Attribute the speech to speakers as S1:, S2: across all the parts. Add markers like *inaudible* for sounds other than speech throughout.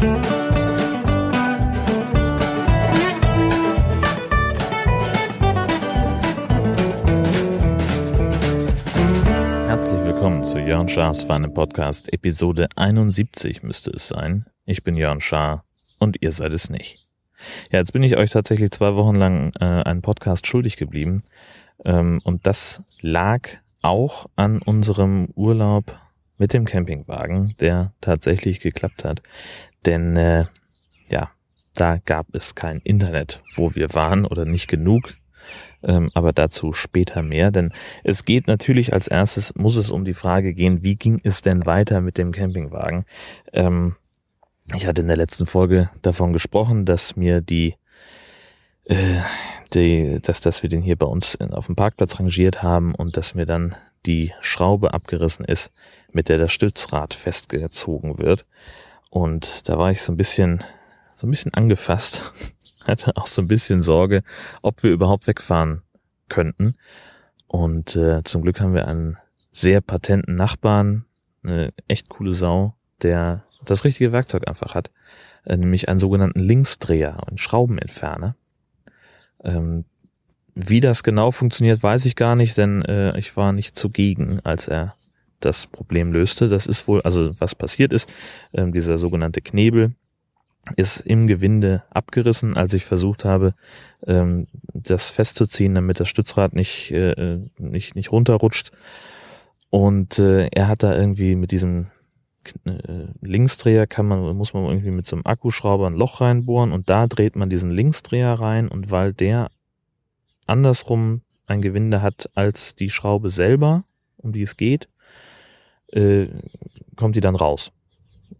S1: Herzlich willkommen zu Jörn Schars Feinem Podcast. Episode 71 müsste es sein. Ich bin Jörn Schaar und ihr seid es nicht. Ja, jetzt bin ich euch tatsächlich zwei Wochen lang äh, einen Podcast schuldig geblieben. Ähm, und das lag auch an unserem Urlaub mit dem Campingwagen, der tatsächlich geklappt hat. Denn äh, ja, da gab es kein Internet, wo wir waren oder nicht genug. Ähm, aber dazu später mehr, denn es geht natürlich als erstes, muss es um die Frage gehen, wie ging es denn weiter mit dem Campingwagen? Ähm, ich hatte in der letzten Folge davon gesprochen, dass mir die, äh, die dass, dass wir den hier bei uns auf dem Parkplatz rangiert haben und dass mir dann die Schraube abgerissen ist, mit der das Stützrad festgezogen wird. Und da war ich so ein bisschen, so ein bisschen angefasst, *laughs* hatte auch so ein bisschen Sorge, ob wir überhaupt wegfahren könnten. Und äh, zum Glück haben wir einen sehr patenten Nachbarn, eine echt coole Sau, der das richtige Werkzeug einfach hat, äh, nämlich einen sogenannten Linksdreher und Schraubenentferner. Ähm, wie das genau funktioniert, weiß ich gar nicht, denn äh, ich war nicht zugegen, als er das Problem löste. Das ist wohl, also was passiert ist, äh, dieser sogenannte Knebel ist im Gewinde abgerissen, als ich versucht habe, ähm, das festzuziehen, damit das Stützrad nicht, äh, nicht, nicht runterrutscht. Und äh, er hat da irgendwie mit diesem äh, Linksdreher kann man, muss man irgendwie mit so einem Akkuschrauber ein Loch reinbohren und da dreht man diesen Linksdreher rein und weil der andersrum ein Gewinde hat als die Schraube selber, um die es geht, äh, kommt die dann raus.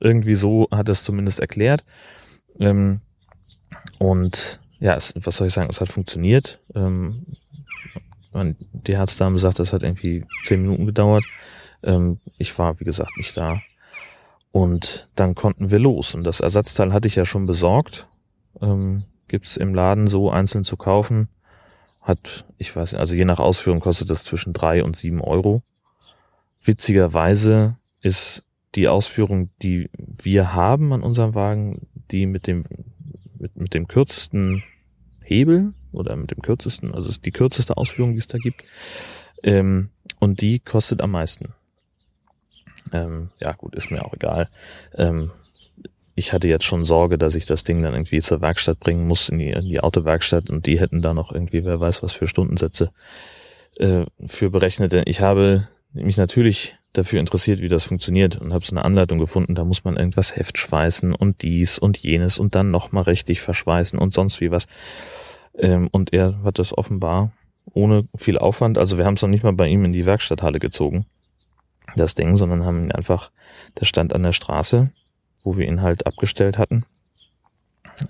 S1: Irgendwie so hat es zumindest erklärt. Ähm, und ja, es, was soll ich sagen, es hat funktioniert. Ähm, die Herzdame sagt, das hat irgendwie zehn Minuten gedauert. Ähm, ich war, wie gesagt, nicht da. Und dann konnten wir los. Und das Ersatzteil hatte ich ja schon besorgt. Ähm, Gibt im Laden so einzeln zu kaufen. Hat, ich weiß nicht, also je nach Ausführung kostet das zwischen drei und sieben Euro. Witzigerweise ist die Ausführung, die wir haben an unserem Wagen, die mit dem, mit, mit dem kürzesten Hebel oder mit dem kürzesten, also ist die kürzeste Ausführung, die es da gibt. Ähm, und die kostet am meisten. Ähm, ja, gut, ist mir auch egal. Ähm, ich hatte jetzt schon Sorge, dass ich das Ding dann irgendwie zur Werkstatt bringen muss, in die, in die Autowerkstatt und die hätten da noch irgendwie, wer weiß was für Stundensätze äh, für berechnet. Ich habe mich natürlich dafür interessiert, wie das funktioniert und habe so eine Anleitung gefunden, da muss man irgendwas Heft schweißen und dies und jenes und dann nochmal richtig verschweißen und sonst wie was. Ähm, und er hat das offenbar ohne viel Aufwand, also wir haben es noch nicht mal bei ihm in die Werkstatthalle gezogen das Ding, sondern haben ihn einfach, der stand an der Straße, wo wir ihn halt abgestellt hatten.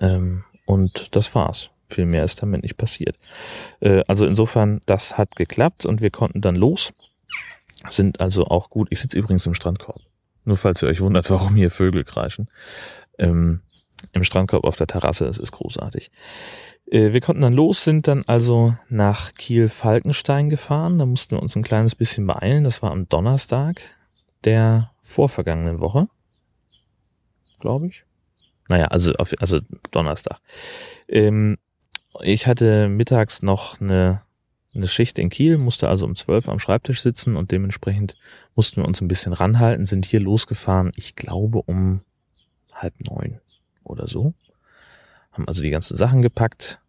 S1: Ähm, und das war's. Viel mehr ist damit nicht passiert. Äh, also insofern, das hat geklappt und wir konnten dann los. Sind also auch gut. Ich sitze übrigens im Strandkorb. Nur falls ihr euch wundert, warum hier Vögel kreischen. Ähm, Im Strandkorb auf der Terrasse, es ist großartig. Äh, wir konnten dann los, sind dann also nach Kiel-Falkenstein gefahren. Da mussten wir uns ein kleines bisschen beeilen. Das war am Donnerstag der vorvergangenen Woche. Glaube ich. Naja, also, also Donnerstag. Ähm, ich hatte mittags noch eine, eine Schicht in Kiel, musste also um zwölf am Schreibtisch sitzen und dementsprechend mussten wir uns ein bisschen ranhalten, sind hier losgefahren, ich glaube um halb neun oder so haben also die ganzen Sachen gepackt,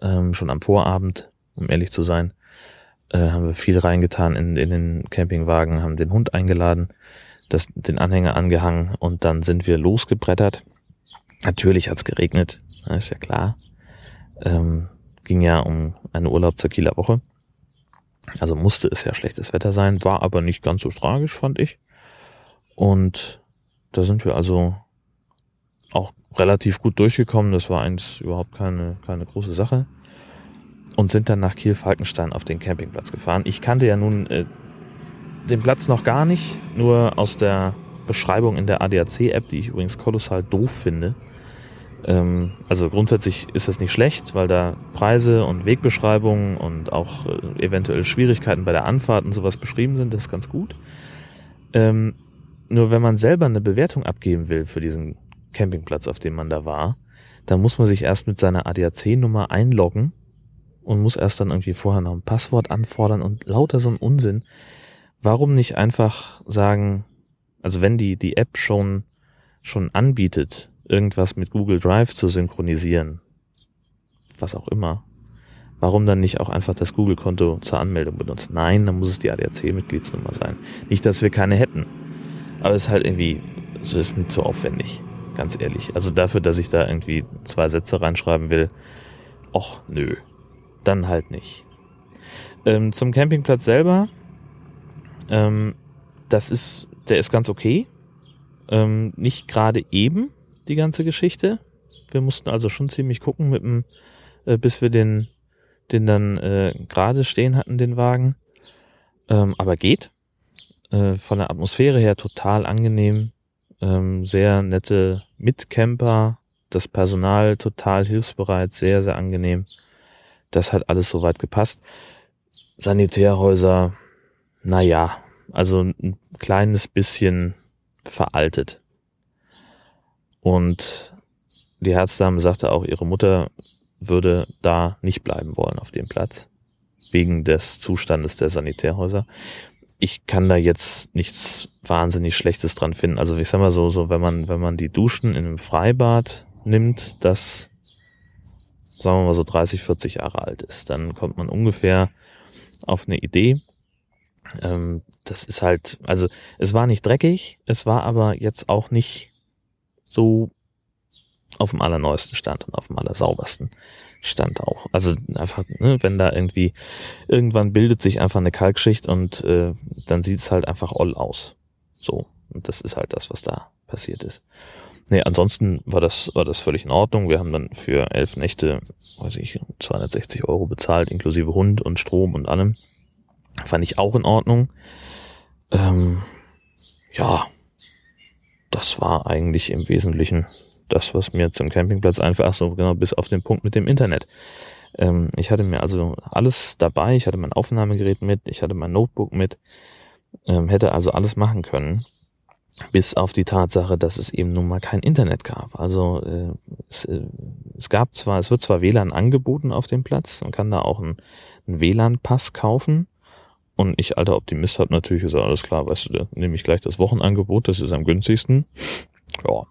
S1: ähm, schon am Vorabend, um ehrlich zu sein, äh, haben wir viel reingetan in, in den Campingwagen, haben den Hund eingeladen, das, den Anhänger angehangen und dann sind wir losgebrettert. Natürlich hat's geregnet, ist ja klar. Ähm, ging ja um eine Urlaub zur Kieler Woche. Also musste es ja schlechtes Wetter sein, war aber nicht ganz so tragisch, fand ich. Und da sind wir also auch relativ gut durchgekommen. Das war eigentlich überhaupt keine, keine große Sache. Und sind dann nach Kiel-Falkenstein auf den Campingplatz gefahren. Ich kannte ja nun äh, den Platz noch gar nicht, nur aus der Beschreibung in der ADAC-App, die ich übrigens kolossal doof finde. Ähm, also grundsätzlich ist das nicht schlecht, weil da Preise und Wegbeschreibungen und auch äh, eventuell Schwierigkeiten bei der Anfahrt und sowas beschrieben sind. Das ist ganz gut. Ähm, nur wenn man selber eine Bewertung abgeben will für diesen Campingplatz, auf dem man da war. Da muss man sich erst mit seiner ADAC-Nummer einloggen und muss erst dann irgendwie vorher noch ein Passwort anfordern und lauter so ein Unsinn. Warum nicht einfach sagen, also wenn die, die App schon, schon anbietet, irgendwas mit Google Drive zu synchronisieren, was auch immer, warum dann nicht auch einfach das Google-Konto zur Anmeldung benutzen? Nein, dann muss es die ADAC-Mitgliedsnummer sein. Nicht, dass wir keine hätten. Aber es ist halt irgendwie, so ist mir zu aufwendig. Ganz ehrlich. Also dafür, dass ich da irgendwie zwei Sätze reinschreiben will, och, nö. Dann halt nicht. Ähm, zum Campingplatz selber, ähm, das ist, der ist ganz okay. Ähm, nicht gerade eben die ganze Geschichte. Wir mussten also schon ziemlich gucken mit dem, äh, bis wir den, den dann äh, gerade stehen hatten, den Wagen. Ähm, aber geht. Äh, von der Atmosphäre her total angenehm. Ähm, sehr nette Mitcamper. Das Personal total hilfsbereit, sehr, sehr angenehm. Das hat alles soweit gepasst. Sanitärhäuser, naja, also ein kleines bisschen veraltet. Und die Herzdame sagte auch, ihre Mutter würde da nicht bleiben wollen auf dem Platz, wegen des Zustandes der Sanitärhäuser. Ich kann da jetzt nichts wahnsinnig Schlechtes dran finden. Also ich sag mal so, so wenn man, wenn man die Duschen in einem Freibad nimmt, das, sagen wir mal so 30, 40 Jahre alt ist, dann kommt man ungefähr auf eine Idee. Ähm, das ist halt, also es war nicht dreckig, es war aber jetzt auch nicht so auf dem allerneuesten Stand und auf dem allersaubersten Stand auch. Also einfach, ne, wenn da irgendwie, irgendwann bildet sich einfach eine Kalkschicht und äh, dann sieht es halt einfach all aus. So. Und das ist halt das, was da passiert ist. Nee, ansonsten war das, war das völlig in Ordnung. Wir haben dann für elf Nächte, weiß ich, 260 Euro bezahlt, inklusive Hund und Strom und allem. Fand ich auch in Ordnung. Ähm, ja, das war eigentlich im Wesentlichen das, was mir zum Campingplatz einfach, ach so, genau, bis auf den Punkt mit dem Internet. Ähm, ich hatte mir also alles dabei, ich hatte mein Aufnahmegerät mit, ich hatte mein Notebook mit, ähm, hätte also alles machen können, bis auf die Tatsache, dass es eben nun mal kein Internet gab. Also äh, es, äh, es gab zwar, es wird zwar WLAN angeboten auf dem Platz, man kann da auch einen WLAN-Pass kaufen, und ich, alter Optimist, habe natürlich gesagt, alles klar, weißt du, nehme ich gleich das Wochenangebot, das ist am günstigsten. Ja,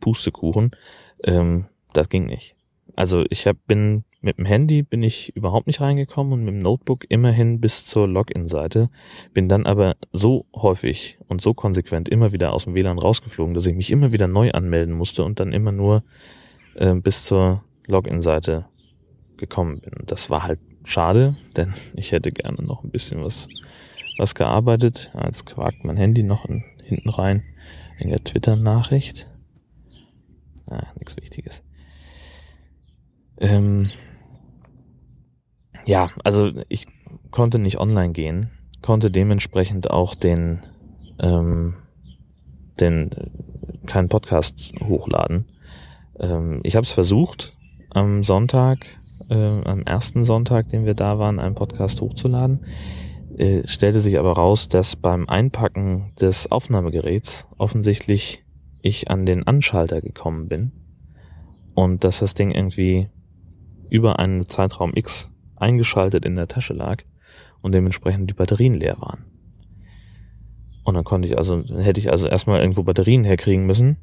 S1: Pustekuchen. Ähm, das ging nicht. Also ich hab, bin mit dem Handy bin ich überhaupt nicht reingekommen und mit dem Notebook immerhin bis zur Login-Seite. Bin dann aber so häufig und so konsequent immer wieder aus dem WLAN rausgeflogen, dass ich mich immer wieder neu anmelden musste und dann immer nur äh, bis zur Login-Seite gekommen bin. Das war halt Schade, denn ich hätte gerne noch ein bisschen was, was gearbeitet. Jetzt quakt mein Handy noch in, hinten rein in der Twitter-Nachricht. Ah, nichts Wichtiges. Ähm, ja, also ich konnte nicht online gehen, konnte dementsprechend auch den, ähm, den keinen Podcast hochladen. Ähm, ich habe es versucht am Sonntag äh, am ersten Sonntag, den wir da waren, einen Podcast hochzuladen. Äh, stellte sich aber raus, dass beim Einpacken des Aufnahmegeräts offensichtlich ich an den Anschalter gekommen bin und dass das Ding irgendwie über einen Zeitraum X eingeschaltet in der Tasche lag und dementsprechend die Batterien leer waren. Und dann konnte ich also, hätte ich also erstmal irgendwo Batterien herkriegen müssen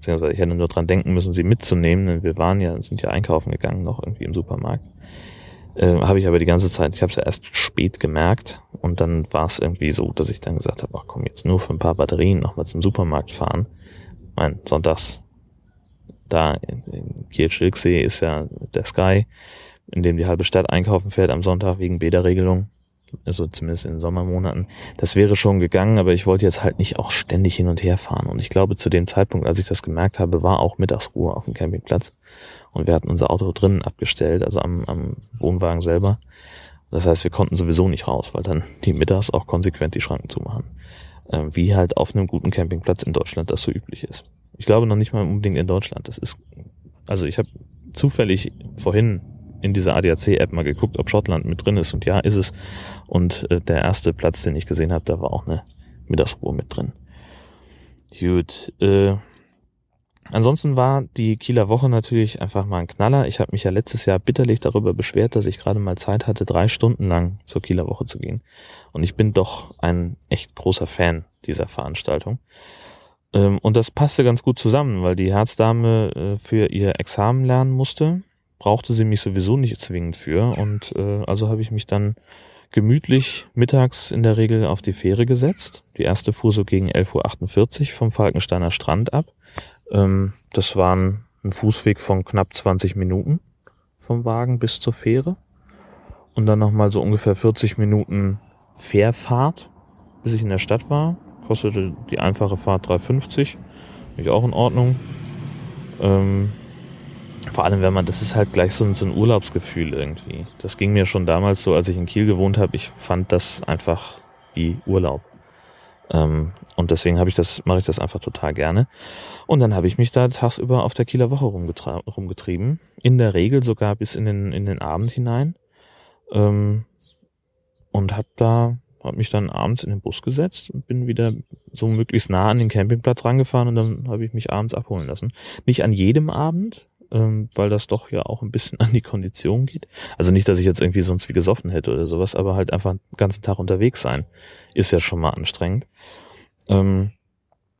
S1: beziehungsweise ich hätte nur dran denken müssen, sie mitzunehmen, denn wir waren ja, sind ja einkaufen gegangen noch irgendwie im Supermarkt. Äh, habe ich aber die ganze Zeit, ich habe es ja erst spät gemerkt und dann war es irgendwie so, dass ich dann gesagt habe, ach komm, jetzt nur für ein paar Batterien nochmal zum Supermarkt fahren. Mein sonntags da in, in Kiel-Schilksee ist ja der Sky, in dem die halbe Stadt einkaufen fährt am Sonntag wegen Bäderregelung also zumindest in den Sommermonaten. Das wäre schon gegangen, aber ich wollte jetzt halt nicht auch ständig hin und her fahren. Und ich glaube, zu dem Zeitpunkt, als ich das gemerkt habe, war auch Mittagsruhe auf dem Campingplatz. Und wir hatten unser Auto drinnen abgestellt, also am, am Wohnwagen selber. Das heißt, wir konnten sowieso nicht raus, weil dann die mittags auch konsequent die Schranken zumachen. Ähm, wie halt auf einem guten Campingplatz in Deutschland das so üblich ist. Ich glaube noch nicht mal unbedingt in Deutschland. Das ist, also ich habe zufällig vorhin in dieser ADAC-App mal geguckt, ob Schottland mit drin ist. Und ja, ist es. Und äh, der erste Platz, den ich gesehen habe, da war auch eine Mittagsruhe mit drin. Gut. Äh, ansonsten war die Kieler Woche natürlich einfach mal ein Knaller. Ich habe mich ja letztes Jahr bitterlich darüber beschwert, dass ich gerade mal Zeit hatte, drei Stunden lang zur Kieler Woche zu gehen. Und ich bin doch ein echt großer Fan dieser Veranstaltung. Ähm, und das passte ganz gut zusammen, weil die Herzdame äh, für ihr Examen lernen musste, brauchte sie mich sowieso nicht zwingend für. Und äh, also habe ich mich dann gemütlich mittags in der Regel auf die Fähre gesetzt. Die erste fuhr so gegen 11.48 Uhr vom Falkensteiner Strand ab. Ähm, das waren ein Fußweg von knapp 20 Minuten vom Wagen bis zur Fähre. Und dann nochmal so ungefähr 40 Minuten Fährfahrt, bis ich in der Stadt war. Kostete die einfache Fahrt 3,50. Ist auch in Ordnung. Ähm, vor allem, wenn man, das ist halt gleich so ein, so ein Urlaubsgefühl irgendwie. Das ging mir schon damals so, als ich in Kiel gewohnt habe. Ich fand das einfach wie Urlaub. Ähm, und deswegen habe ich das, mache ich das einfach total gerne. Und dann habe ich mich da tagsüber auf der Kieler Woche rumgetrieben. In der Regel sogar bis in den, in den Abend hinein. Ähm, und habe da, habe mich dann abends in den Bus gesetzt und bin wieder so möglichst nah an den Campingplatz rangefahren und dann habe ich mich abends abholen lassen. Nicht an jedem Abend, ähm, weil das doch ja auch ein bisschen *laughs* an die Kondition geht. Also nicht, dass ich jetzt irgendwie sonst wie gesoffen hätte oder sowas, aber halt einfach den ganzen Tag unterwegs sein ist ja schon mal anstrengend. Ähm,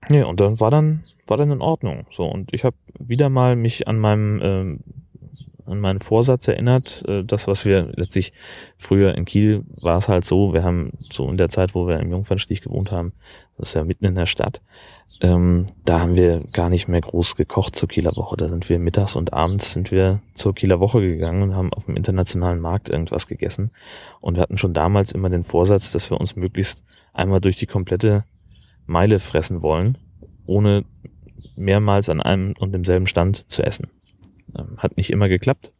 S1: ja, und dann war dann war dann in Ordnung. So und ich habe wieder mal mich an meinem ähm, an meinen Vorsatz erinnert. Äh, das, was wir letztlich früher in Kiel war es halt so, wir haben so in der Zeit, wo wir im Jungfernstich gewohnt haben, das ist ja mitten in der Stadt, ähm, da haben wir gar nicht mehr groß gekocht zur Kieler Woche. Da sind wir mittags und abends sind wir zur Kieler Woche gegangen und haben auf dem internationalen Markt irgendwas gegessen. Und wir hatten schon damals immer den Vorsatz, dass wir uns möglichst einmal durch die komplette Meile fressen wollen, ohne mehrmals an einem und demselben Stand zu essen. Ähm, hat nicht immer geklappt,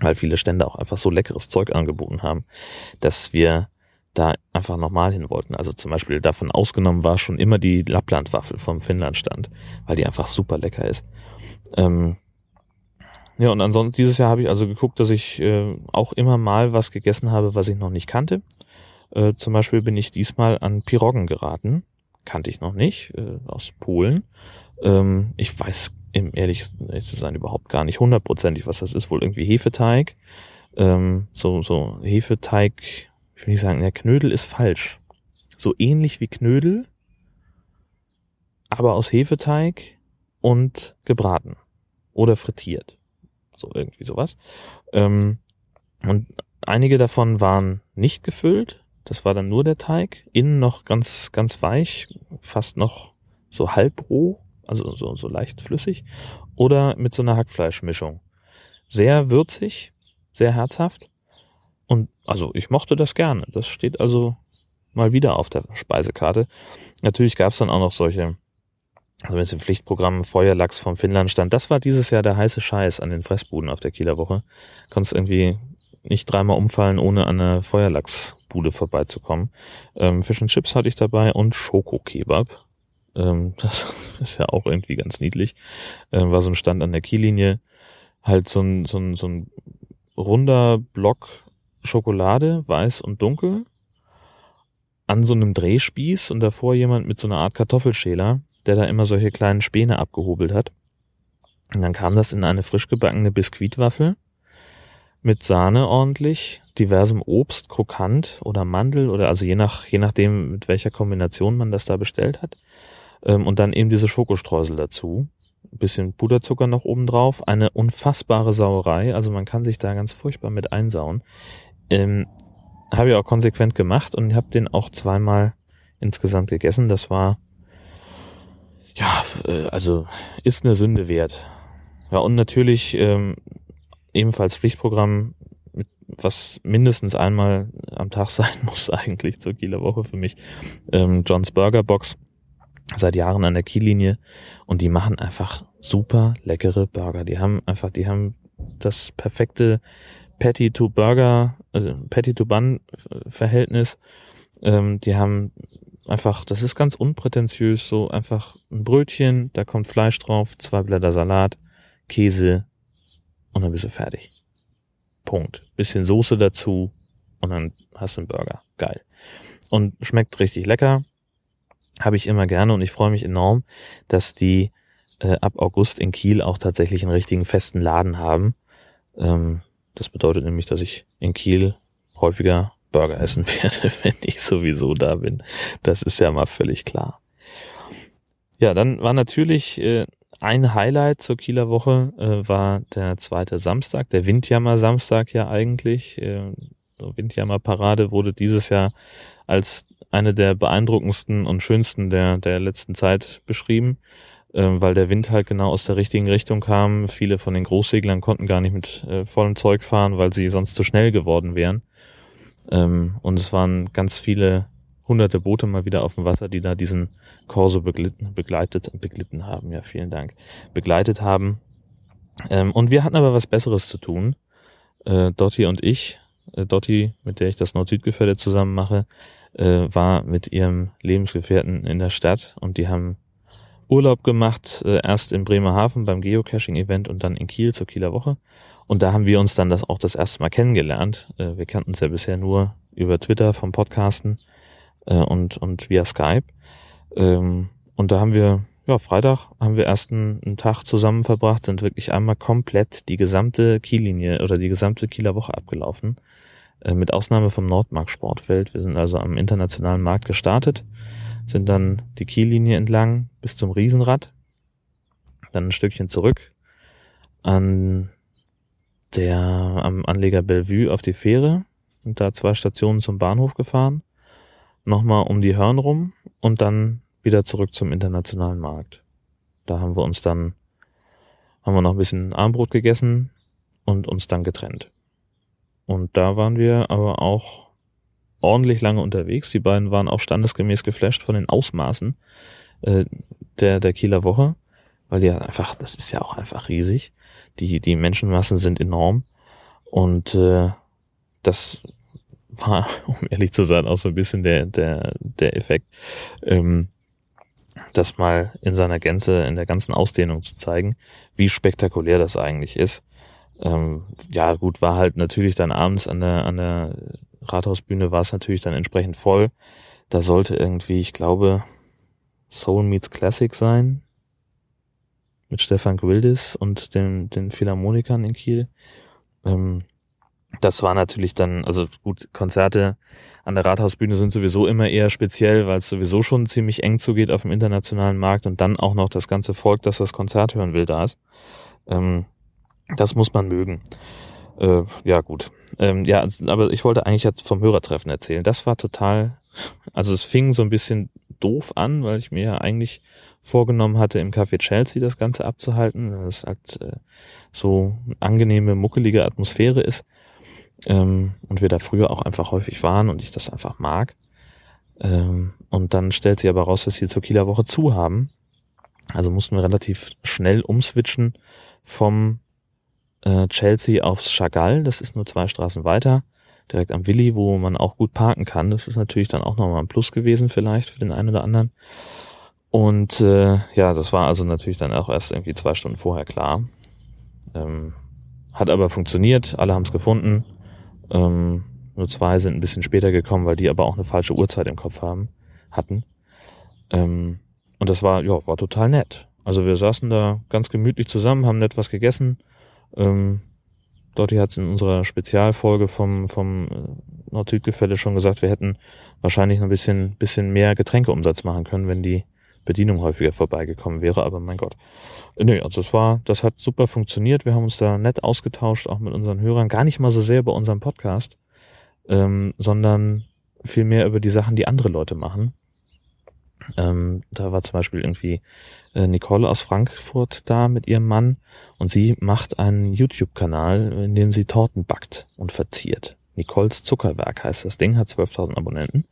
S1: weil viele Stände auch einfach so leckeres Zeug angeboten haben, dass wir da einfach nochmal hin wollten. Also zum Beispiel davon ausgenommen war schon immer die Lapplandwaffel vom Finnlandstand, weil die einfach super lecker ist. Ähm, ja, und ansonsten dieses Jahr habe ich also geguckt, dass ich äh, auch immer mal was gegessen habe, was ich noch nicht kannte. Äh, zum Beispiel bin ich diesmal an Piroggen geraten. Kannte ich noch nicht, äh, aus Polen. Ähm, ich weiß, im ehrlich zu sein, überhaupt gar nicht hundertprozentig, was das ist. Wohl irgendwie Hefeteig. Ähm, so, so Hefeteig ich will nicht sagen, der Knödel ist falsch. So ähnlich wie Knödel, aber aus Hefeteig und gebraten oder frittiert. So irgendwie sowas. Ähm, und einige davon waren nicht gefüllt. Das war dann nur der Teig. Innen noch ganz, ganz weich, fast noch so halbroh, also so, so leicht flüssig. Oder mit so einer Hackfleischmischung. Sehr würzig, sehr herzhaft. Und also ich mochte das gerne. Das steht also mal wieder auf der Speisekarte. Natürlich gab es dann auch noch solche, also wenn es im Pflichtprogramm Feuerlachs vom Finnland stand, das war dieses Jahr der heiße Scheiß an den Fressbuden auf der Kieler Woche. Konntest irgendwie nicht dreimal umfallen, ohne an einer Feuerlachsbude vorbeizukommen. Ähm, Fish and Chips hatte ich dabei und Schokokebab. Ähm, *laughs* das ist ja auch irgendwie ganz niedlich. Ähm, war so ein Stand an der Kiellinie. Halt so ein, so ein, so ein runder Block Schokolade, weiß und dunkel, an so einem Drehspieß und davor jemand mit so einer Art Kartoffelschäler, der da immer solche kleinen Späne abgehobelt hat. Und dann kam das in eine frisch gebackene Biskuitwaffel mit Sahne ordentlich, diversem Obst, krokant oder Mandel oder also je nach, je nachdem, mit welcher Kombination man das da bestellt hat. Ähm, und dann eben diese Schokostreusel dazu bisschen Puderzucker noch oben drauf, eine unfassbare Sauerei, also man kann sich da ganz furchtbar mit einsauen. Ähm, habe ich auch konsequent gemacht und habe den auch zweimal insgesamt gegessen. Das war ja, äh, also ist eine Sünde wert. Ja, und natürlich ähm, ebenfalls Pflichtprogramm, was mindestens einmal am Tag *laughs* sein muss eigentlich zur Kieler Woche für mich. Ähm, John's Burger Box seit Jahren an der Kiellinie und die machen einfach super leckere Burger. Die haben einfach, die haben das perfekte Patty to Burger, also Patty to Bun Verhältnis. Ähm, die haben einfach, das ist ganz unprätentiös, so einfach ein Brötchen, da kommt Fleisch drauf, zwei Blätter Salat, Käse und dann bist du fertig. Punkt. Bisschen Soße dazu und dann hast du einen Burger. Geil. Und schmeckt richtig lecker habe ich immer gerne und ich freue mich enorm, dass die äh, ab August in Kiel auch tatsächlich einen richtigen festen Laden haben. Ähm, das bedeutet nämlich, dass ich in Kiel häufiger Burger essen *laughs* werde, wenn ich sowieso da bin. Das ist ja mal völlig klar. Ja, dann war natürlich äh, ein Highlight zur Kieler Woche äh, war der zweite Samstag, der Windjammer Samstag ja eigentlich. Äh, Windjammer Parade wurde dieses Jahr als eine der beeindruckendsten und schönsten der, der letzten Zeit beschrieben, äh, weil der Wind halt genau aus der richtigen Richtung kam. Viele von den Großseglern konnten gar nicht mit äh, vollem Zeug fahren, weil sie sonst zu schnell geworden wären. Ähm, und es waren ganz viele hunderte Boote mal wieder auf dem Wasser, die da diesen Corso beglitten, begleitet, beglitten haben. Ja, vielen Dank. Begleitet haben. Ähm, und wir hatten aber was Besseres zu tun. Äh, Dotti und ich, äh, Dotti, mit der ich das Nord-Süd-Gefälle zusammen mache, äh, war mit ihrem Lebensgefährten in der Stadt und die haben Urlaub gemacht, äh, erst in Bremerhaven beim Geocaching-Event und dann in Kiel zur Kieler Woche. Und da haben wir uns dann das auch das erste Mal kennengelernt. Äh, wir kannten uns ja bisher nur über Twitter vom Podcasten äh, und, und via Skype. Ähm, und da haben wir, ja, Freitag haben wir erst einen, einen Tag zusammen verbracht, sind wirklich einmal komplett die gesamte Kiellinie oder die gesamte Kieler Woche abgelaufen. Äh, mit Ausnahme vom Nordmark Sportfeld. Wir sind also am internationalen Markt gestartet, sind dann die Kiellinie entlang bis zum Riesenrad, dann ein Stückchen zurück an der am Anleger Bellevue auf die Fähre und da zwei Stationen zum Bahnhof gefahren, nochmal um die Hörn rum und dann wieder zurück zum internationalen Markt. Da haben wir uns dann, haben wir noch ein bisschen Armbrot gegessen und uns dann getrennt. Und da waren wir aber auch ordentlich lange unterwegs. Die beiden waren auch standesgemäß geflasht von den Ausmaßen äh, der, der Kieler Woche, weil ja einfach, das ist ja auch einfach riesig. Die, die Menschenmassen sind enorm. Und äh, das war, *laughs* um ehrlich zu sein, auch so ein bisschen der, der, der Effekt, ähm, das mal in seiner Gänze, in der ganzen Ausdehnung zu zeigen, wie spektakulär das eigentlich ist. Ähm, ja, gut, war halt natürlich dann abends an der, an der Rathausbühne war es natürlich dann entsprechend voll. Da sollte irgendwie, ich glaube, Soul Meets Classic sein. Mit Stefan Gwildis und den, den Philharmonikern in Kiel. Ähm, das war natürlich dann, also gut, Konzerte an der Rathausbühne sind sowieso immer eher speziell, weil es sowieso schon ziemlich eng zugeht auf dem internationalen Markt und dann auch noch das ganze Volk, das das Konzert hören will, da ist. Ähm, das muss man mögen. Äh, ja, gut. Ähm, ja, aber ich wollte eigentlich jetzt vom Hörertreffen erzählen. Das war total, also es fing so ein bisschen doof an, weil ich mir ja eigentlich vorgenommen hatte, im Café Chelsea das Ganze abzuhalten, weil es halt äh, so angenehme, muckelige Atmosphäre ist. Ähm, und wir da früher auch einfach häufig waren und ich das einfach mag. Ähm, und dann stellt sie aber raus, dass sie zur Kieler Woche zu haben. Also mussten wir relativ schnell umswitchen vom äh, Chelsea aufs Chagall. Das ist nur zwei Straßen weiter, direkt am Willi, wo man auch gut parken kann. Das ist natürlich dann auch nochmal ein Plus gewesen vielleicht für den einen oder anderen. Und äh, ja, das war also natürlich dann auch erst irgendwie zwei Stunden vorher klar. Ähm, hat aber funktioniert, alle haben es gefunden. Ähm, nur zwei sind ein bisschen später gekommen, weil die aber auch eine falsche Uhrzeit im Kopf haben, hatten. Ähm, und das war, ja, war total nett. Also wir saßen da ganz gemütlich zusammen, haben nett was gegessen. Ähm, Dotti hat es in unserer Spezialfolge vom, vom äh, Nord-Süd-Gefälle schon gesagt, wir hätten wahrscheinlich noch ein bisschen, bisschen mehr Getränkeumsatz machen können, wenn die Bedienung häufiger vorbeigekommen wäre, aber mein Gott. Äh, nö, also es war, das hat super funktioniert. Wir haben uns da nett ausgetauscht, auch mit unseren Hörern. Gar nicht mal so sehr bei unserem Podcast, ähm, sondern viel mehr über die Sachen, die andere Leute machen. Ähm, da war zum Beispiel irgendwie äh, Nicole aus Frankfurt da mit ihrem Mann und sie macht einen YouTube-Kanal, in dem sie Torten backt und verziert. Nicoles Zuckerwerk heißt das Ding, hat 12.000 Abonnenten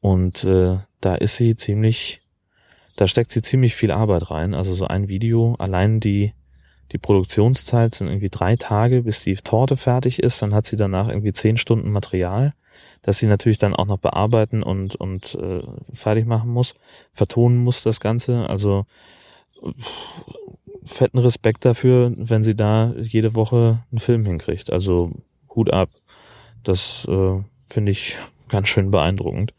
S1: und äh, da ist sie ziemlich da steckt sie ziemlich viel Arbeit rein. Also so ein Video, allein die, die Produktionszeit sind irgendwie drei Tage, bis die Torte fertig ist. Dann hat sie danach irgendwie zehn Stunden Material, das sie natürlich dann auch noch bearbeiten und, und äh, fertig machen muss, vertonen muss das Ganze. Also fetten Respekt dafür, wenn sie da jede Woche einen Film hinkriegt. Also Hut ab. Das äh, finde ich *laughs* ganz schön beeindruckend.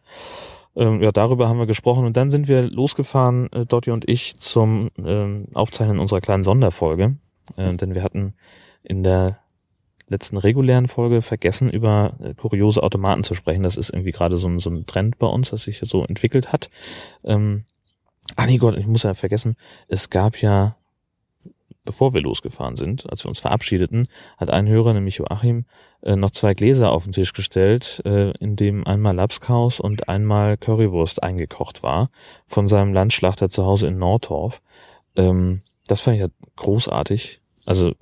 S1: Ähm, ja, darüber haben wir gesprochen und dann sind wir losgefahren, äh, Dotti und ich, zum ähm, Aufzeichnen unserer kleinen Sonderfolge. Äh, denn wir hatten in der letzten regulären Folge vergessen, über äh, kuriose Automaten zu sprechen. Das ist irgendwie gerade so ein, so ein Trend bei uns, das sich so entwickelt hat. Ähm, ah nee Gott, ich muss ja vergessen, es gab ja, bevor wir losgefahren sind, als wir uns verabschiedeten, hat ein Hörer, nämlich Joachim, äh, noch zwei Gläser auf den Tisch gestellt, äh, in dem einmal Lapskaus und einmal Currywurst eingekocht war, von seinem Landschlachter zu Hause in Nordorf. Ähm, das fand ich ja großartig. Also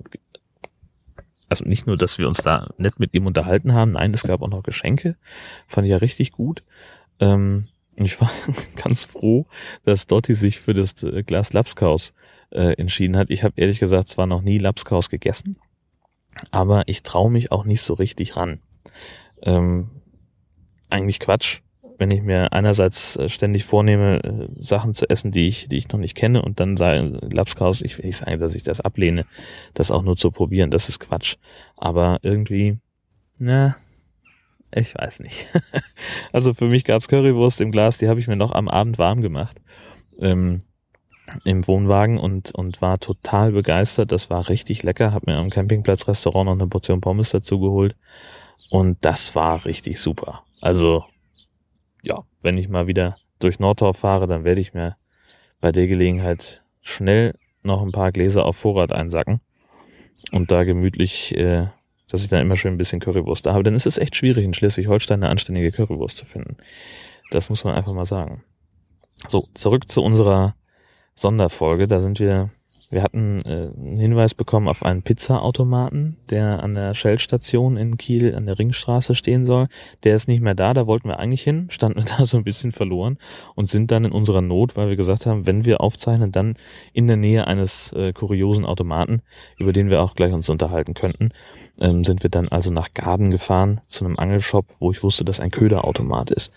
S1: also nicht nur, dass wir uns da nett mit ihm unterhalten haben, nein, es gab auch noch Geschenke. Fand ich ja richtig gut. Ähm, ich war *laughs* ganz froh, dass Dotti sich für das äh, Glas Lapskaus äh, entschieden hat. Ich habe ehrlich gesagt zwar noch nie Lapskaus gegessen, aber ich traue mich auch nicht so richtig ran. Ähm, eigentlich Quatsch wenn ich mir einerseits äh, ständig vornehme, äh, Sachen zu essen, die ich, die ich noch nicht kenne und dann sage, Lapskaus, ich will nicht sagen, dass ich das ablehne, das auch nur zu probieren, das ist Quatsch. Aber irgendwie, na, ich weiß nicht. *laughs* also für mich gab's Currywurst im Glas, die habe ich mir noch am Abend warm gemacht. Ähm, im Wohnwagen und, und war total begeistert. Das war richtig lecker. Hab mir am Campingplatz-Restaurant noch eine Portion Pommes dazu geholt. Und das war richtig super. Also ja, wenn ich mal wieder durch Nordorf fahre, dann werde ich mir bei der Gelegenheit schnell noch ein paar Gläser auf Vorrat einsacken und da gemütlich, äh, dass ich dann immer schön ein bisschen Currywurst da habe. Denn es ist echt schwierig in Schleswig-Holstein eine anständige Currywurst zu finden. Das muss man einfach mal sagen. So, zurück zu unserer Sonderfolge. Da sind wir wir hatten äh, einen Hinweis bekommen auf einen Pizzaautomaten, der an der Shell-Station in Kiel an der Ringstraße stehen soll. Der ist nicht mehr da, da wollten wir eigentlich hin, standen *laughs* da so ein bisschen verloren und sind dann in unserer Not, weil wir gesagt haben, wenn wir aufzeichnen, dann in der Nähe eines äh, kuriosen Automaten, über den wir auch gleich uns unterhalten könnten, ähm, sind wir dann also nach Garden gefahren zu einem Angelshop, wo ich wusste, dass ein Köderautomat ist.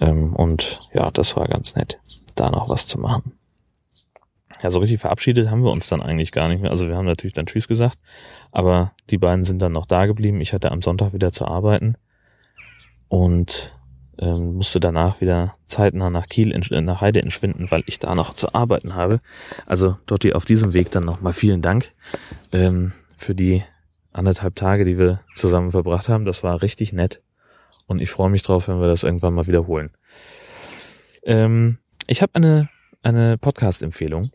S1: Ähm, und ja, das war ganz nett, da noch was zu machen. Ja, so richtig verabschiedet haben wir uns dann eigentlich gar nicht mehr. Also wir haben natürlich dann Tschüss gesagt, aber die beiden sind dann noch da geblieben. Ich hatte am Sonntag wieder zu arbeiten und ähm, musste danach wieder zeitnah nach Kiel, in, äh, nach Heide entschwinden, weil ich da noch zu arbeiten habe. Also dort auf diesem Weg dann nochmal vielen Dank ähm, für die anderthalb Tage, die wir zusammen verbracht haben. Das war richtig nett und ich freue mich drauf, wenn wir das irgendwann mal wiederholen. Ähm, ich habe eine, eine Podcast-Empfehlung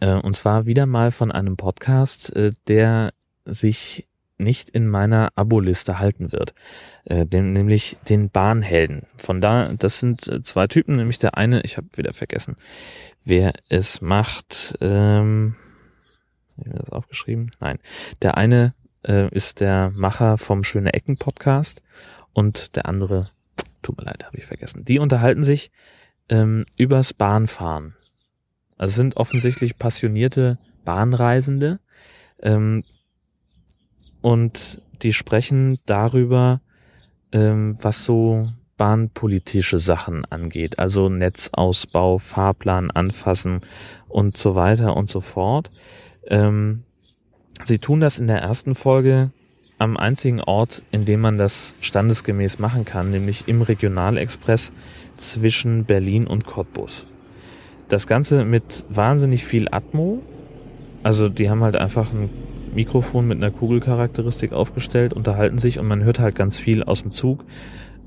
S1: und zwar wieder mal von einem Podcast, äh, der sich nicht in meiner Abo-Liste halten wird, äh, nämlich den Bahnhelden. Von da, das sind äh, zwei Typen, nämlich der eine, ich habe wieder vergessen, wer es macht. Ähm, habe ich mir das aufgeschrieben? Nein, der eine äh, ist der Macher vom Schöne Ecken Podcast und der andere, tut mir leid, habe ich vergessen. Die unterhalten sich ähm, übers Bahnfahren. Also es sind offensichtlich passionierte Bahnreisende ähm, und die sprechen darüber, ähm, was so bahnpolitische Sachen angeht, also Netzausbau, Fahrplan anfassen und so weiter und so fort. Ähm, sie tun das in der ersten Folge am einzigen Ort, in dem man das standesgemäß machen kann, nämlich im Regionalexpress zwischen Berlin und Cottbus. Das Ganze mit wahnsinnig viel Atmo. Also die haben halt einfach ein Mikrofon mit einer Kugelcharakteristik aufgestellt, unterhalten sich und man hört halt ganz viel aus dem Zug.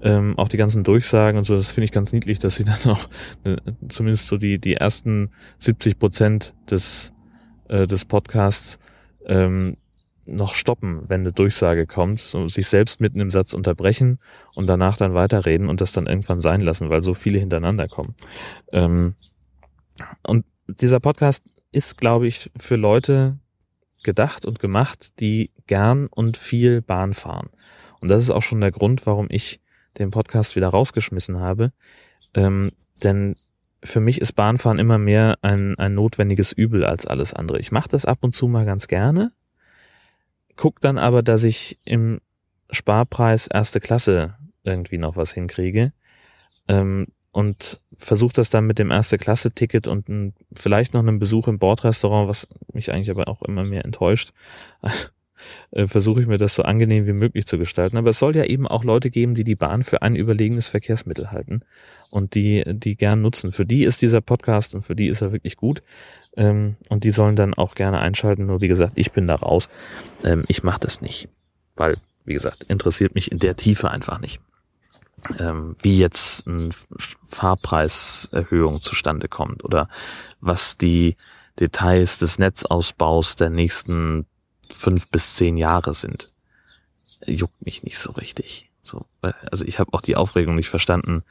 S1: Ähm, auch die ganzen Durchsagen und so, das finde ich ganz niedlich, dass sie *laughs* dann auch äh, zumindest so die, die ersten 70 Prozent des, äh, des Podcasts ähm, noch stoppen, wenn eine Durchsage kommt, so sich selbst mitten im Satz unterbrechen und danach dann weiterreden und das dann irgendwann sein lassen, weil so viele hintereinander kommen. Ähm, und dieser Podcast ist, glaube ich, für Leute gedacht und gemacht, die gern und viel Bahn fahren. Und das ist auch schon der Grund, warum ich den Podcast wieder rausgeschmissen habe. Ähm, denn für mich ist Bahnfahren immer mehr ein, ein notwendiges Übel als alles andere. Ich mache das ab und zu mal ganz gerne, guck dann aber, dass ich im Sparpreis erste Klasse irgendwie noch was hinkriege. Ähm, und versuche das dann mit dem Erste-Klasse-Ticket und ein, vielleicht noch einem Besuch im Bordrestaurant, was mich eigentlich aber auch immer mehr enttäuscht, *laughs* äh, versuche ich mir das so angenehm wie möglich zu gestalten. Aber es soll ja eben auch Leute geben, die die Bahn für ein überlegenes Verkehrsmittel halten und die, die gern nutzen. Für die ist dieser Podcast und für die ist er wirklich gut. Ähm, und die sollen dann auch gerne einschalten. Nur wie gesagt, ich bin da raus. Ähm, ich mache das nicht. Weil, wie gesagt, interessiert mich in der Tiefe einfach nicht. Ähm, wie jetzt eine Fahrpreiserhöhung zustande kommt oder was die Details des Netzausbaus der nächsten fünf bis zehn Jahre sind. Juckt mich nicht so richtig. So, also ich habe auch die Aufregung nicht verstanden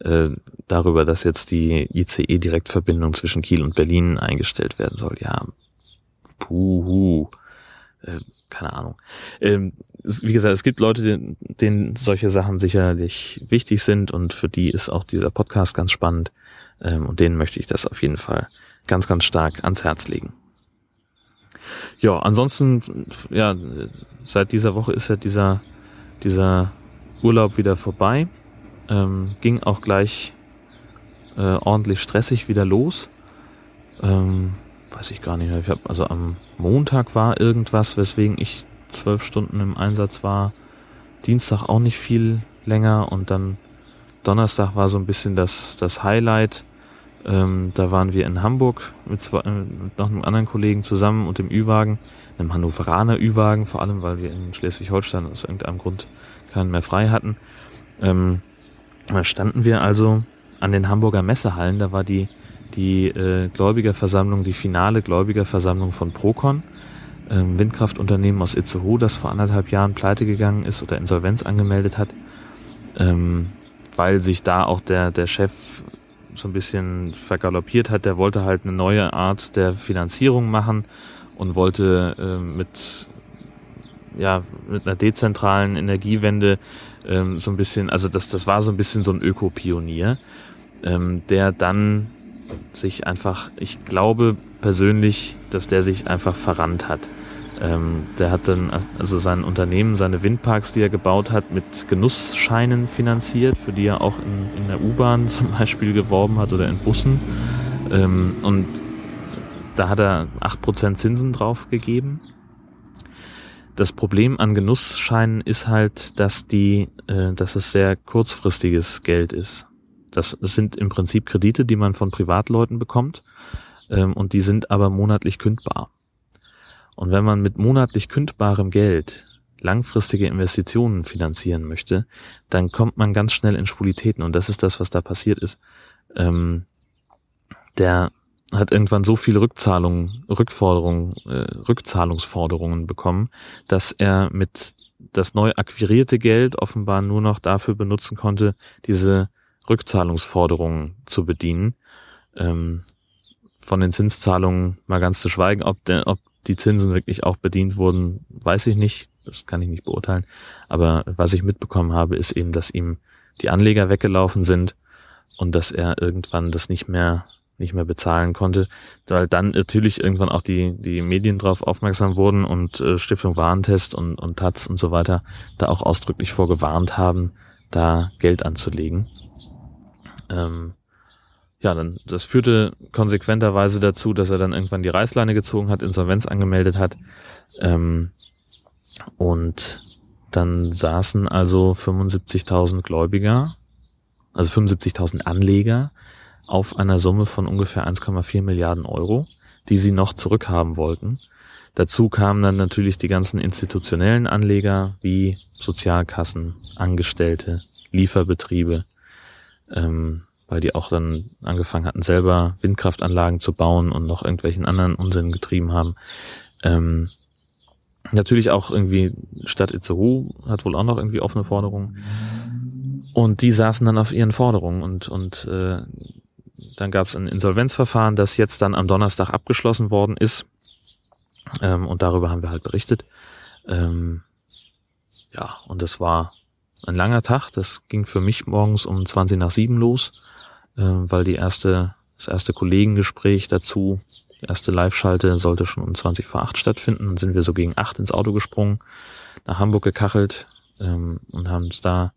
S1: äh, darüber, dass jetzt die ICE-Direktverbindung zwischen Kiel und Berlin eingestellt werden soll. Ja, puhu, äh, keine Ahnung. Ähm, wie gesagt, es gibt Leute, denen, denen solche Sachen sicherlich wichtig sind und für die ist auch dieser Podcast ganz spannend ähm, und denen möchte ich das auf jeden Fall ganz, ganz stark ans Herz legen. Ja, ansonsten, ja, seit dieser Woche ist ja dieser, dieser Urlaub wieder vorbei. Ähm, ging auch gleich äh, ordentlich stressig wieder los. Ähm, weiß ich gar nicht. Ich hab, also am Montag war irgendwas, weswegen ich zwölf Stunden im Einsatz war. Dienstag auch nicht viel länger und dann Donnerstag war so ein bisschen das, das Highlight. Ähm, da waren wir in Hamburg mit, zwei, äh, mit noch einem anderen Kollegen zusammen und dem Ü-Wagen, einem Hannoveraner Ü-Wagen, vor allem weil wir in Schleswig-Holstein aus irgendeinem Grund keinen mehr frei hatten. Ähm, da standen wir also an den Hamburger Messehallen, da war die, die äh, Gläubigerversammlung, die finale Gläubigerversammlung von Procon, ähm, Windkraftunternehmen aus Itzehoe, das vor anderthalb Jahren pleite gegangen ist oder Insolvenz angemeldet hat, ähm, weil sich da auch der, der Chef so ein bisschen vergaloppiert hat. Der wollte halt eine neue Art der Finanzierung machen und wollte äh, mit ja mit einer dezentralen Energiewende ähm, so ein bisschen, also das das war so ein bisschen so ein Ökopionier, ähm, der dann sich einfach, ich glaube persönlich, dass der sich einfach verrannt hat. Ähm, der hat dann also sein Unternehmen, seine Windparks, die er gebaut hat, mit Genussscheinen finanziert, für die er auch in, in der U-Bahn *laughs* zum Beispiel geworben hat oder in Bussen. Ähm, und da hat er acht Prozent Zinsen drauf gegeben. Das Problem an Genussscheinen ist halt, dass die, äh, dass es sehr kurzfristiges Geld ist. Das, das sind im Prinzip Kredite, die man von Privatleuten bekommt, ähm, und die sind aber monatlich kündbar. Und wenn man mit monatlich kündbarem Geld langfristige Investitionen finanzieren möchte, dann kommt man ganz schnell in Schwulitäten. Und das ist das, was da passiert ist. Ähm, der hat irgendwann so viele Rückzahlungen, Rückforderungen, äh, Rückzahlungsforderungen bekommen, dass er mit das neu akquirierte Geld offenbar nur noch dafür benutzen konnte, diese Rückzahlungsforderungen zu bedienen. Ähm, von den Zinszahlungen mal ganz zu schweigen, ob, der, ob die Zinsen wirklich auch bedient wurden, weiß ich nicht. Das kann ich nicht beurteilen. Aber was ich mitbekommen habe, ist eben, dass ihm die Anleger weggelaufen sind und dass er irgendwann das nicht mehr nicht mehr bezahlen konnte, weil dann natürlich irgendwann auch die die Medien drauf aufmerksam wurden und äh, Stiftung Warentest und und Taz und so weiter da auch ausdrücklich vorgewarnt haben, da Geld anzulegen. Ähm, ja, dann das führte konsequenterweise dazu, dass er dann irgendwann die Reißleine gezogen hat, Insolvenz angemeldet hat. Ähm, und dann saßen also 75.000 Gläubiger, also 75.000 Anleger auf einer Summe von ungefähr 1,4 Milliarden Euro, die sie noch zurückhaben wollten. Dazu kamen dann natürlich die ganzen institutionellen Anleger wie Sozialkassen, Angestellte, Lieferbetriebe, ähm, weil die auch dann angefangen hatten, selber Windkraftanlagen zu bauen und noch irgendwelchen anderen Unsinn getrieben haben. Ähm, natürlich auch irgendwie Stadt Itzehoe hat wohl auch noch irgendwie offene Forderungen. Und die saßen dann auf ihren Forderungen und, und äh, dann gab es ein Insolvenzverfahren, das jetzt dann am Donnerstag abgeschlossen worden ist. Ähm, und darüber haben wir halt berichtet. Ähm, ja, und das war ein langer Tag. Das ging für mich morgens um 20 nach 7 los äh, weil die erste, das erste Kollegengespräch dazu, die erste Live-Schalte sollte schon um 20 vor 8 stattfinden. Dann sind wir so gegen 8 ins Auto gesprungen, nach Hamburg gekachelt ähm, und haben uns da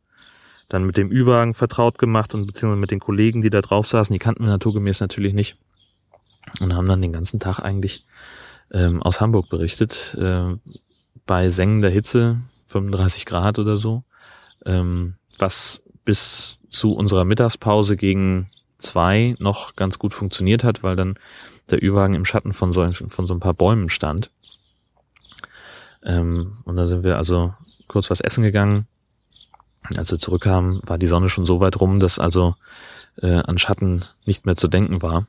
S1: dann mit dem Ü-Wagen vertraut gemacht und beziehungsweise mit den Kollegen, die da drauf saßen, die kannten wir naturgemäß natürlich nicht und haben dann den ganzen Tag eigentlich ähm, aus Hamburg berichtet. Äh, bei sengender Hitze, 35 Grad oder so, ähm, was bis zu unserer Mittagspause gegen zwei noch ganz gut funktioniert hat, weil dann der Ü-Wagen im Schatten von so, von so ein paar Bäumen stand. Ähm, und dann sind wir also kurz was essen gegangen. Als wir zurückkamen, war die Sonne schon so weit rum, dass also äh, an Schatten nicht mehr zu denken war.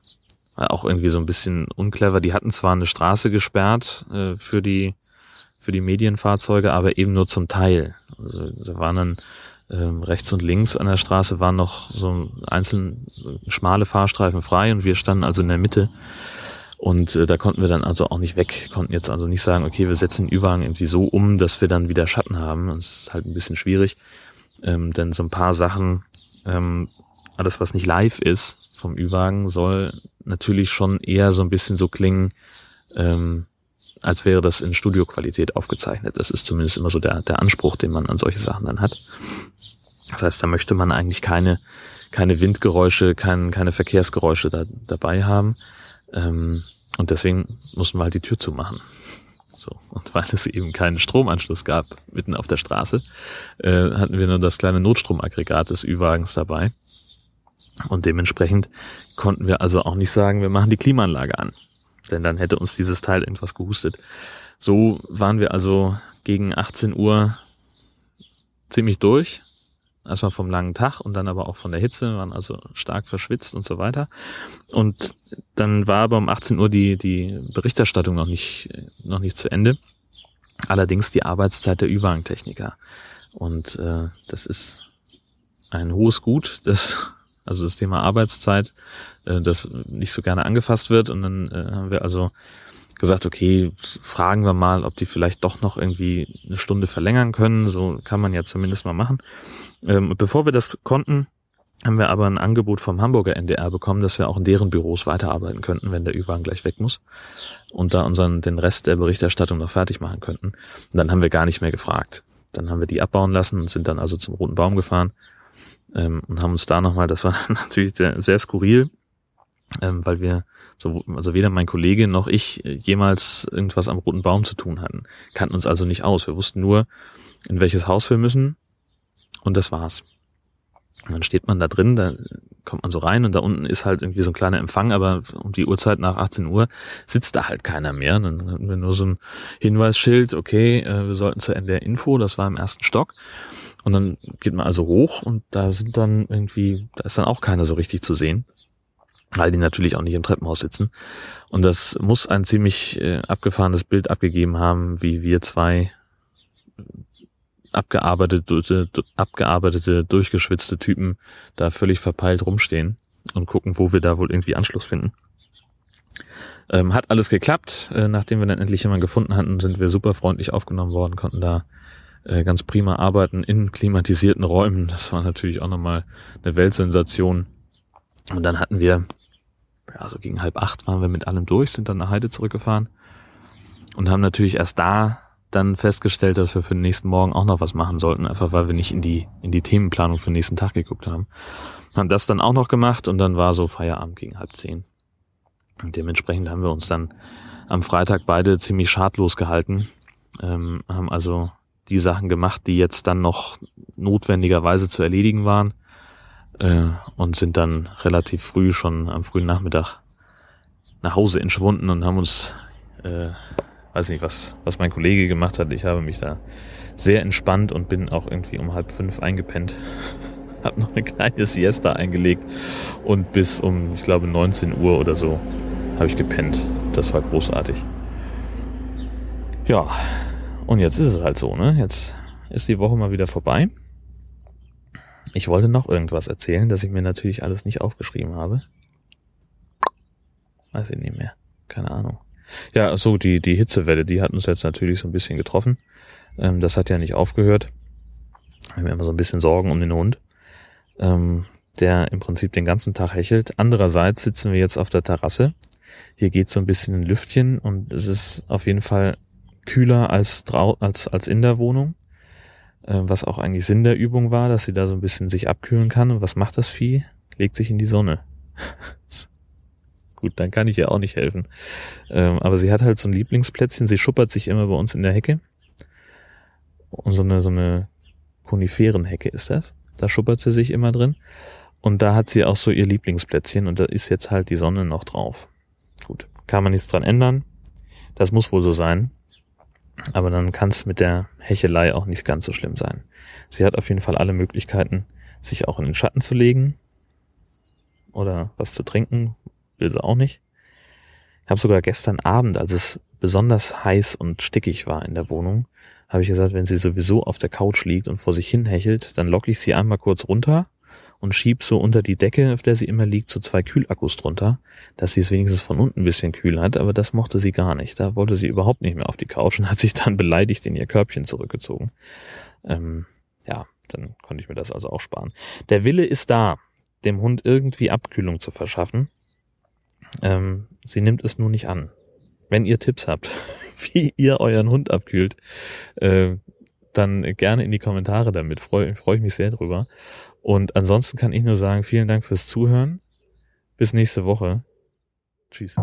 S1: war. Auch irgendwie so ein bisschen unclever. Die hatten zwar eine Straße gesperrt äh, für die für die Medienfahrzeuge, aber eben nur zum Teil. Also, da waren dann ähm, rechts und links an der Straße waren noch so einzelne schmale Fahrstreifen frei und wir standen also in der Mitte. Und äh, da konnten wir dann also auch nicht weg, konnten jetzt also nicht sagen, okay, wir setzen den Ü-Wagen irgendwie so um, dass wir dann wieder Schatten haben. Das ist halt ein bisschen schwierig, ähm, denn so ein paar Sachen, ähm, alles was nicht live ist vom Ü-Wagen, soll natürlich schon eher so ein bisschen so klingen, ähm, als wäre das in Studioqualität aufgezeichnet. Das ist zumindest immer so der, der Anspruch, den man an solche Sachen dann hat. Das heißt, da möchte man eigentlich keine, keine Windgeräusche, kein, keine Verkehrsgeräusche da, dabei haben. Ähm, und deswegen mussten wir halt die Tür zumachen. So. Und weil es eben keinen Stromanschluss gab mitten auf der Straße, äh, hatten wir nur das kleine Notstromaggregat des Ü-Wagens dabei. Und dementsprechend konnten wir also auch nicht sagen, wir machen die Klimaanlage an. Denn dann hätte uns dieses Teil irgendwas gehustet. So waren wir also gegen 18 Uhr ziemlich durch Erstmal vom langen Tag und dann aber auch von der Hitze, waren also stark verschwitzt und so weiter. Und dann war aber um 18 Uhr die, die Berichterstattung noch nicht, noch nicht zu Ende. Allerdings die Arbeitszeit der Ü-Wagen-Techniker. Und äh, das ist ein hohes Gut, das, also das Thema Arbeitszeit, äh, das nicht so gerne angefasst wird. Und dann äh, haben wir also gesagt, okay, fragen wir mal, ob die vielleicht doch noch irgendwie eine Stunde verlängern können. So kann man ja zumindest mal machen. Ähm, bevor wir das konnten, haben wir aber ein Angebot vom Hamburger NDR bekommen, dass wir auch in deren Büros weiterarbeiten könnten, wenn der Ü-Wagen gleich weg muss. Und da unseren, den Rest der Berichterstattung noch fertig machen könnten. Und dann haben wir gar nicht mehr gefragt. Dann haben wir die abbauen lassen und sind dann also zum Roten Baum gefahren ähm, und haben uns da nochmal, das war *laughs* natürlich sehr, sehr skurril, ähm, weil wir so, also weder mein Kollege noch ich jemals irgendwas am Roten Baum zu tun hatten. Kannten uns also nicht aus. Wir wussten nur, in welches Haus wir müssen und das war's. Und dann steht man da drin, da kommt man so rein und da unten ist halt irgendwie so ein kleiner Empfang, aber um die Uhrzeit nach 18 Uhr sitzt da halt keiner mehr. Dann hatten wir nur so ein Hinweisschild, okay, äh, wir sollten zur NDR Info, das war im ersten Stock. Und dann geht man also hoch und da sind dann irgendwie, da ist dann auch keiner so richtig zu sehen weil die natürlich auch nicht im Treppenhaus sitzen. Und das muss ein ziemlich äh, abgefahrenes Bild abgegeben haben, wie wir zwei abgearbeitete, abgearbeitete, durchgeschwitzte Typen da völlig verpeilt rumstehen und gucken, wo wir da wohl irgendwie Anschluss finden. Ähm, hat alles geklappt. Äh, nachdem wir dann endlich jemanden gefunden hatten, sind wir super freundlich aufgenommen worden, konnten da äh, ganz prima arbeiten in klimatisierten Räumen. Das war natürlich auch nochmal eine Weltsensation. Und dann hatten wir ja, so gegen halb acht waren wir mit allem durch, sind dann nach Heide zurückgefahren und haben natürlich erst da dann festgestellt, dass wir für den nächsten Morgen auch noch was machen sollten, einfach weil wir nicht in die, in die Themenplanung für den nächsten Tag geguckt haben. Haben das dann auch noch gemacht und dann war so Feierabend gegen halb zehn. Und dementsprechend haben wir uns dann am Freitag beide ziemlich schadlos gehalten, ähm, haben also die Sachen gemacht, die jetzt dann noch notwendigerweise zu erledigen waren äh, und sind dann relativ früh schon am frühen Nachmittag nach Hause entschwunden und haben uns, äh, weiß nicht, was, was mein Kollege gemacht hat. Ich habe mich da sehr entspannt und bin auch irgendwie um halb fünf eingepennt. *laughs* hab noch eine kleine Siesta eingelegt und bis um, ich glaube, 19 Uhr oder so habe ich gepennt. Das war großartig. Ja, und jetzt ist es halt so, ne? Jetzt ist die Woche mal wieder vorbei. Ich wollte noch irgendwas erzählen, das ich mir natürlich alles nicht aufgeschrieben habe. Weiß ich nicht mehr. Keine Ahnung. Ja, so die, die Hitzewelle, die hat uns jetzt natürlich so ein bisschen getroffen. Ähm, das hat ja nicht aufgehört. Wir haben immer so ein bisschen Sorgen um den Hund, ähm, der im Prinzip den ganzen Tag hechelt. Andererseits sitzen wir jetzt auf der Terrasse. Hier geht so ein bisschen ein Lüftchen und es ist auf jeden Fall kühler als, als, als in der Wohnung. Äh, was auch eigentlich Sinn der Übung war, dass sie da so ein bisschen sich abkühlen kann. Und was macht das Vieh? Legt sich in die Sonne. *laughs* Gut, dann kann ich ihr auch nicht helfen. Ähm, aber sie hat halt so ein Lieblingsplätzchen. Sie schuppert sich immer bei uns in der Hecke Und so eine, so eine Koniferenhecke ist das. Da schuppert sie sich immer drin. Und da hat sie auch so ihr Lieblingsplätzchen und da ist jetzt halt die Sonne noch drauf. Gut, kann man nichts dran ändern. Das muss wohl so sein. Aber dann kann es mit der Hechelei auch nicht ganz so schlimm sein. Sie hat auf jeden Fall alle Möglichkeiten, sich auch in den Schatten zu legen oder was zu trinken, will sie auch nicht. Ich habe sogar gestern Abend, als es besonders heiß und stickig war in der Wohnung, habe ich gesagt, wenn sie sowieso auf der Couch liegt und vor sich hin hechelt, dann locke ich sie einmal kurz runter und schieb so unter die Decke, auf der sie immer liegt, so zwei Kühlakkus drunter, dass sie es wenigstens von unten ein bisschen kühl hat, aber das mochte sie gar nicht. Da wollte sie überhaupt nicht mehr auf die Couch und hat sich dann beleidigt in ihr Körbchen zurückgezogen. Ähm, ja, dann konnte ich mir das also auch sparen. Der Wille ist da, dem Hund irgendwie Abkühlung zu verschaffen. Ähm, sie nimmt es nur nicht an. Wenn ihr Tipps habt, *laughs* wie ihr euren Hund abkühlt, äh, dann gerne in die Kommentare damit. Freue freu ich mich sehr drüber. Und ansonsten kann ich nur sagen, vielen Dank fürs Zuhören. Bis nächste Woche. Tschüss.